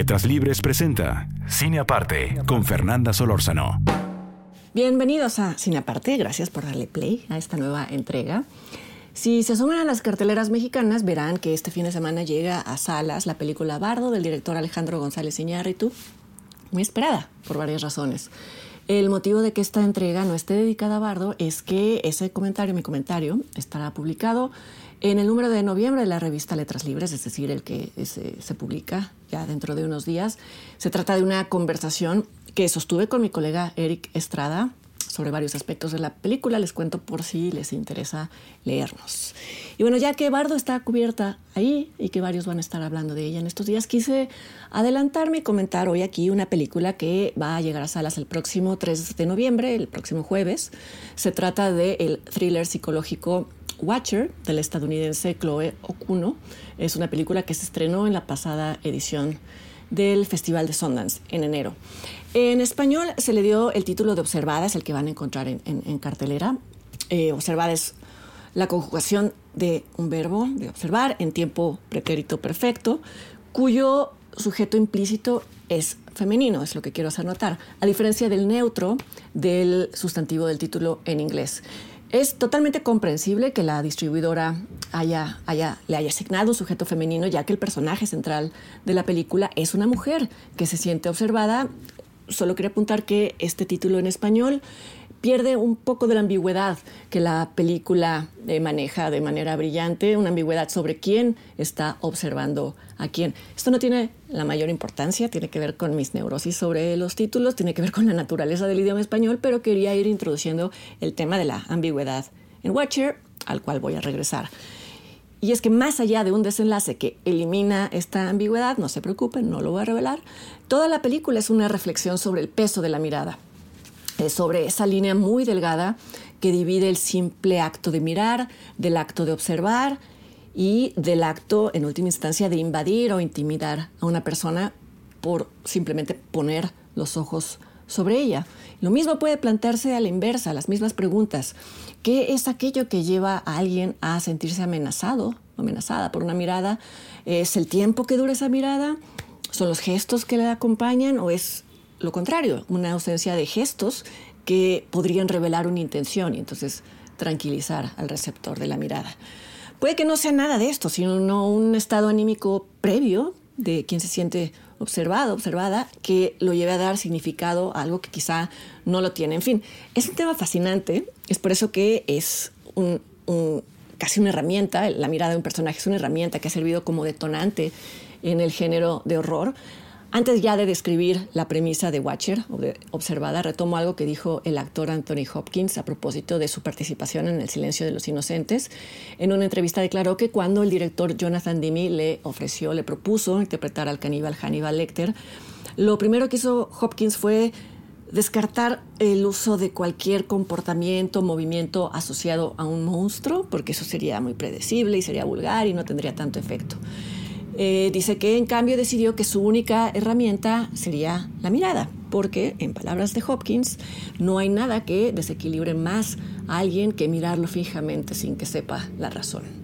Letras Libres presenta Cine Aparte con Fernanda Solórzano. Bienvenidos a Cine Aparte, gracias por darle play a esta nueva entrega. Si se asoman a las carteleras mexicanas, verán que este fin de semana llega a salas la película Bardo del director Alejandro González Iñárritu, muy esperada por varias razones. El motivo de que esta entrega no esté dedicada a Bardo es que ese comentario, mi comentario, estará publicado en el número de noviembre de la revista Letras Libres, es decir, el que se, publica ya dentro de unos días. Se trata de una conversación que sostuve con mi colega Eric Estrada sobre varios aspectos de la película. Les cuento por si les interesa leernos. Y bueno, ya que Bardo está cubierta ahí y que varios van a estar hablando de ella en estos días, quise adelantarme y comentar hoy aquí una película que va a llegar a salas el próximo 3 de noviembre, el próximo jueves. Se trata del el thriller psicológico Watcher, del estadounidense Chloe Okuno. Es una película que se estrenó en la pasada edición del Festival de Sundance en enero. En español se le dio el título de Observada, es el que van a encontrar en, cartelera. Eh, observada es la conjugación de un verbo, de observar, en tiempo pretérito perfecto, cuyo sujeto implícito es femenino, es lo que quiero hacer notar, a diferencia del neutro del sustantivo del título en inglés. Es totalmente comprensible que la distribuidora haya, haya, le haya asignado un sujeto femenino, ya que el personaje central de la película es una mujer que se siente observada. Solo quería apuntar que este título en español pierde un poco de la ambigüedad que la película eh, maneja de manera brillante, una ambigüedad sobre quién está observando a quién. Esto no tiene la mayor importancia, tiene que ver con mis neurosis sobre los títulos, tiene que ver con la naturaleza del idioma español, pero quería ir introduciendo el tema de la ambigüedad en Watcher, al cual voy a regresar. Y es que más allá de un desenlace que elimina esta ambigüedad, no se preocupen, no lo voy a revelar, toda la película es una reflexión sobre el peso de la mirada, sobre esa línea muy delgada que divide el simple acto de mirar del acto de observar y del acto, en última instancia, de invadir o intimidar a una persona por simplemente poner los ojos sobre ella. Lo mismo puede plantearse a la inversa, las mismas preguntas. ¿Qué es aquello que lleva a alguien a sentirse amenazado, amenazada por una mirada? ¿Es el tiempo que dura esa mirada? ¿Son los gestos que le acompañan o es lo contrario, una ausencia de gestos que podrían revelar una intención y entonces tranquilizar al receptor de la mirada. Puede que no sea nada de esto, sino un estado anímico previo de quien se siente observado, observada, que lo lleve a dar significado a algo que quizá no lo tiene. En fin, es un tema fascinante, es por eso que es un, casi una herramienta, la mirada de un personaje es una herramienta que ha servido como detonante en el género de horror. Antes ya de describir la premisa de Watcher Observada, retomo algo que dijo el actor Anthony Hopkins a propósito de su participación en El silencio de los inocentes. En una entrevista declaró que cuando el director Jonathan Demme le ofreció, le propuso interpretar al caníbal Hannibal Lecter, lo primero que hizo Hopkins fue descartar el uso de cualquier comportamiento, movimiento asociado a un monstruo, porque eso sería muy predecible y sería vulgar y no tendría tanto efecto. Eh, dice que en cambio decidió que su única herramienta sería la mirada, porque en palabras de Hopkins, no hay nada que desequilibre más a alguien que mirarlo fijamente sin que sepa la razón.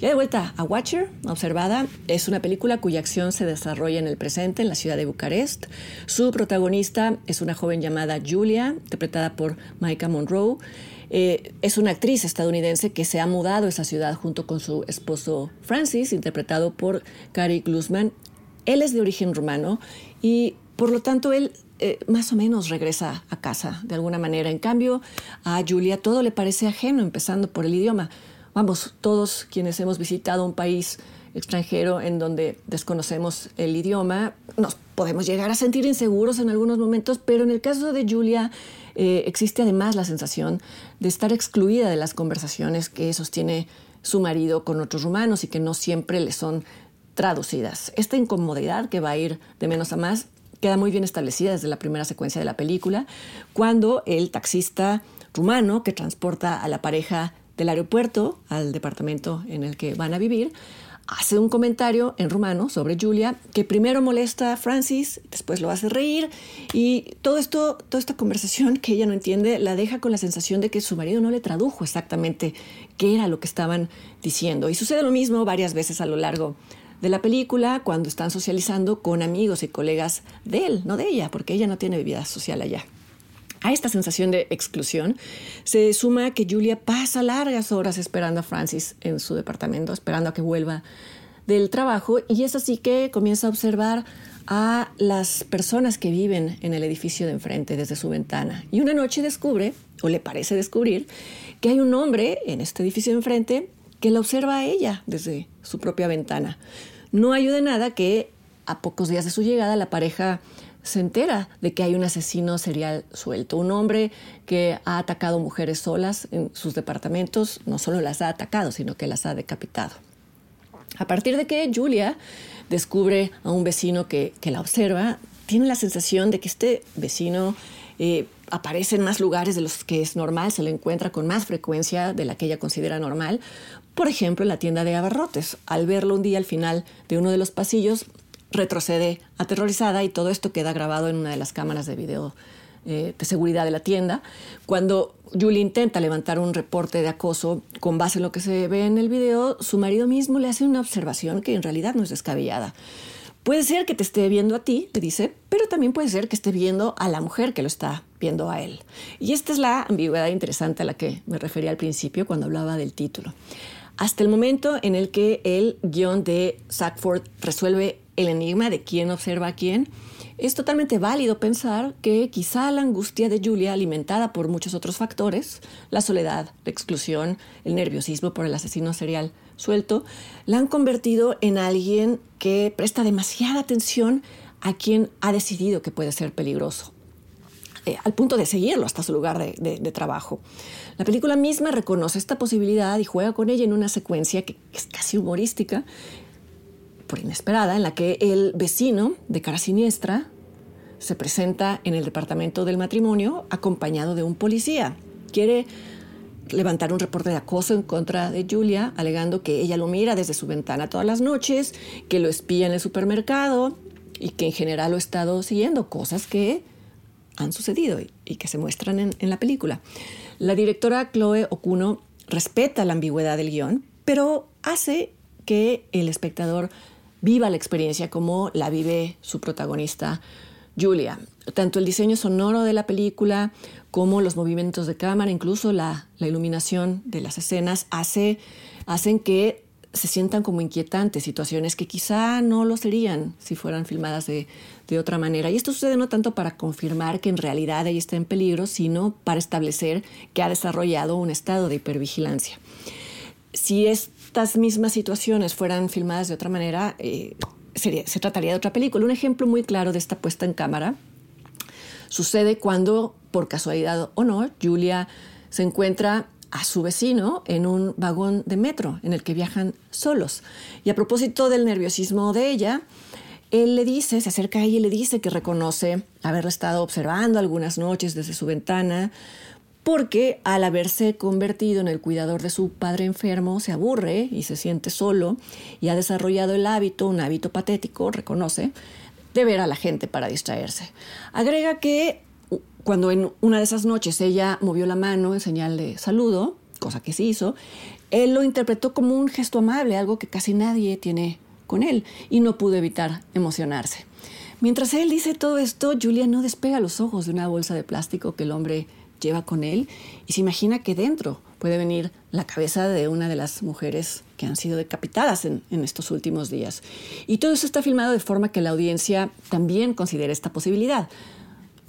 Ya de vuelta a Watcher, observada, es una película cuya acción se desarrolla en el presente, en la ciudad de Bucarest. Su protagonista es una joven llamada Julia, interpretada por Micah Monroe. Eh, es una actriz estadounidense que se ha mudado a esa ciudad junto con su esposo Francis, interpretado por Cary Glusman. Él es de origen rumano y por lo tanto él eh, más o menos regresa a casa de alguna manera. En cambio, a Julia todo le parece ajeno, empezando por el idioma. Vamos, todos quienes hemos visitado un país extranjero en donde desconocemos el idioma, nos podemos llegar a sentir inseguros en algunos momentos, pero en el caso de Julia eh, existe además la sensación de estar excluida de las conversaciones que sostiene su marido con otros rumanos y que no siempre le son traducidas. Esta incomodidad que va a ir de menos a más queda muy bien establecida desde la primera secuencia de la película, cuando el taxista rumano que transporta a la pareja del aeropuerto al departamento en el que van a vivir, hace un comentario en rumano sobre Julia que primero molesta a Francis, después lo hace reír y todo esto, toda esta conversación que ella no entiende la deja con la sensación de que su marido no le tradujo exactamente qué era lo que estaban diciendo. Y sucede lo mismo varias veces a lo largo de la película cuando están socializando con amigos y colegas de él, no de ella, porque ella no tiene vida social allá. A esta sensación de exclusión se suma que Julia pasa largas horas esperando a Francis en su departamento, esperando a que vuelva del trabajo, y es así que comienza a observar a las personas que viven en el edificio de enfrente desde su ventana. Y una noche descubre, o le parece descubrir, que hay un hombre en este edificio de enfrente que la observa a ella desde su propia ventana. No ayuda nada que a pocos días de su llegada la pareja se entera de que hay un asesino serial suelto, un hombre que ha atacado mujeres solas en sus departamentos, no solo las ha atacado, sino que las ha decapitado. A partir de que Julia descubre a un vecino que, la observa, tiene la sensación de que este vecino eh, aparece en más lugares de los que es normal, se le encuentra con más frecuencia de la que ella considera normal. Por ejemplo, en la tienda de abarrotes. Al verlo un día al final de uno de los pasillos, retrocede aterrorizada y todo esto queda grabado en una de las cámaras de video eh, de seguridad de la tienda. Cuando Julie intenta levantar un reporte de acoso con base en lo que se ve en el video, su marido mismo le hace una observación que en realidad no es descabellada. Puede ser que te esté viendo a ti, le dice, pero también puede ser que esté viendo a la mujer que lo está viendo a él. Y esta es la ambigüedad interesante a la que me refería al principio cuando hablaba del título. Hasta el momento en el que el guion de Sackford resuelve el enigma de quién observa a quién, es totalmente válido pensar que quizá la angustia de Julia, alimentada por muchos otros factores, la soledad, la exclusión, el nerviosismo por el asesino serial suelto, la han convertido en alguien que presta demasiada atención a quien ha decidido que puede ser peligroso, eh, al punto de seguirlo hasta su lugar de, trabajo. La película misma reconoce esta posibilidad y juega con ella en una secuencia que es casi humorística por inesperada, en la que el vecino de cara siniestra se presenta en el departamento del matrimonio acompañado de un policía. Quiere levantar un reporte de acoso en contra de Julia, alegando que ella lo mira desde su ventana todas las noches, que lo espía en el supermercado y que en general lo ha estado siguiendo, cosas que han sucedido y, que se muestran en, en la película. La directora Chloe Okuno respeta la ambigüedad del guion, pero hace que el espectador viva la experiencia como la vive su protagonista, Julia. Tanto el diseño sonoro de la película como los movimientos de cámara, incluso la, iluminación de las escenas, hace, hacen que se sientan como inquietantes, situaciones que quizá no lo serían si fueran filmadas de, de, otra manera. Y esto sucede no tanto para confirmar que en realidad ella está en peligro, sino para establecer que ha desarrollado un estado de hipervigilancia. Si es estas mismas situaciones fueran filmadas de otra manera, eh, se trataría de otra película. Un ejemplo muy claro de esta puesta en cámara sucede cuando, por casualidad o no, Julia se encuentra a su vecino en un vagón de metro en el que viajan solos. Y a propósito del nerviosismo de ella, él le dice, se acerca a ella y le dice que reconoce haberla estado observando algunas noches desde su ventana, porque al haberse convertido en el cuidador de su padre enfermo, se aburre y se siente solo y ha desarrollado el hábito, un hábito patético, reconoce, de ver a la gente para distraerse. Agrega que cuando en una de esas noches ella movió la mano en señal de saludo, cosa que se hizo, él lo interpretó como un gesto amable, algo que casi nadie tiene con él, y no pudo evitar emocionarse. Mientras él dice todo esto, Julia no despega los ojos de una bolsa de plástico que el hombre lleva con él y se imagina que dentro puede venir la cabeza de una de las mujeres que han sido decapitadas en, estos últimos días. Y todo eso está filmado de forma que la audiencia también considere esta posibilidad.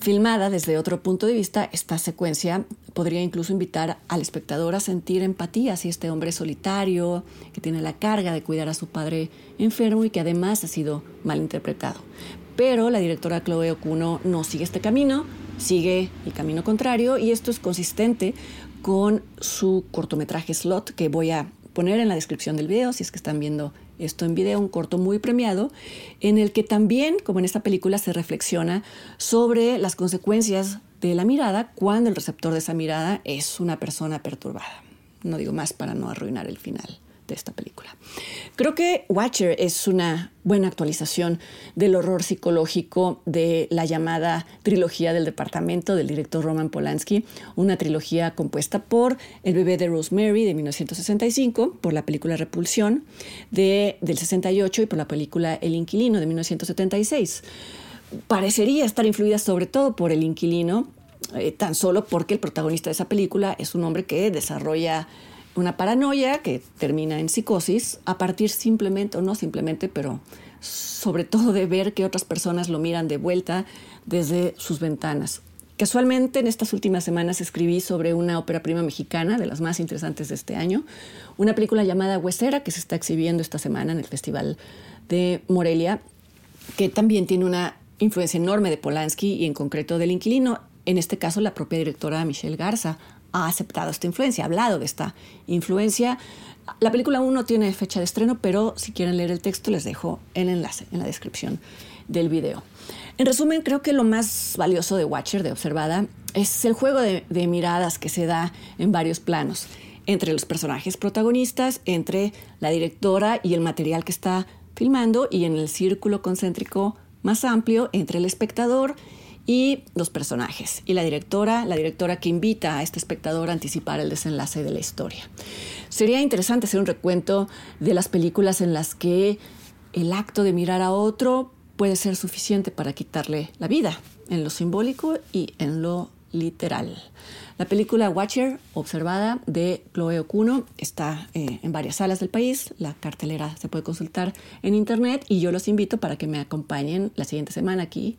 Filmada desde otro punto de vista, esta secuencia podría incluso invitar al espectador a sentir empatía si este hombre solitario, que tiene la carga de cuidar a su padre enfermo y que además ha sido mal interpretado. Pero la directora Chloe Okuno no sigue este camino, sigue el camino contrario y esto es consistente con su cortometraje Slot que voy a poner en la descripción del video si es que están viendo esto en video, un corto muy premiado, en el que también, como en esta película, se reflexiona sobre las consecuencias de la mirada cuando el receptor de esa mirada es una persona perturbada. No digo más para no arruinar el final de esta película. Creo que Watcher es una buena actualización del horror psicológico de la llamada trilogía del departamento del director Roman Polanski, una trilogía compuesta por El bebé de Rosemary de 1965, por la película Repulsión de, del 68 y por la película El inquilino de 1976. Parecería estar influida sobre todo por El inquilino, eh, tan solo porque el protagonista de esa película es un hombre que desarrolla una paranoia que termina en psicosis a partir simplemente, o no simplemente, pero sobre todo de ver que otras personas lo miran de vuelta desde sus ventanas. Casualmente, en estas últimas semanas escribí sobre una ópera prima mexicana, de las más interesantes de este año, una película llamada Huesera, que se está exhibiendo esta semana en el Festival de Morelia, que también tiene una influencia enorme de Polanski y en concreto del inquilino, en este caso la propia directora Michelle Garza, ha aceptado esta influencia, ha hablado de esta influencia. La película aún no tiene fecha de estreno, pero si quieren leer el texto les dejo el enlace en la descripción del video. En resumen, creo que lo más valioso de Watcher, de Observada, es el juego de, de miradas que se da en varios planos, entre los personajes protagonistas, entre la directora y el material que está filmando, y en el círculo concéntrico más amplio entre el espectador y los personajes y la directora, la directora que invita a este espectador a anticipar el desenlace de la historia. Sería interesante hacer un recuento de las películas en las que el acto de mirar a otro puede ser suficiente para quitarle la vida, en lo simbólico y en lo literal. La película Watcher, observada de Chloe Okuno, está eh, en varias salas del país. La cartelera se puede consultar en internet y yo los invito para que me acompañen la siguiente semana aquí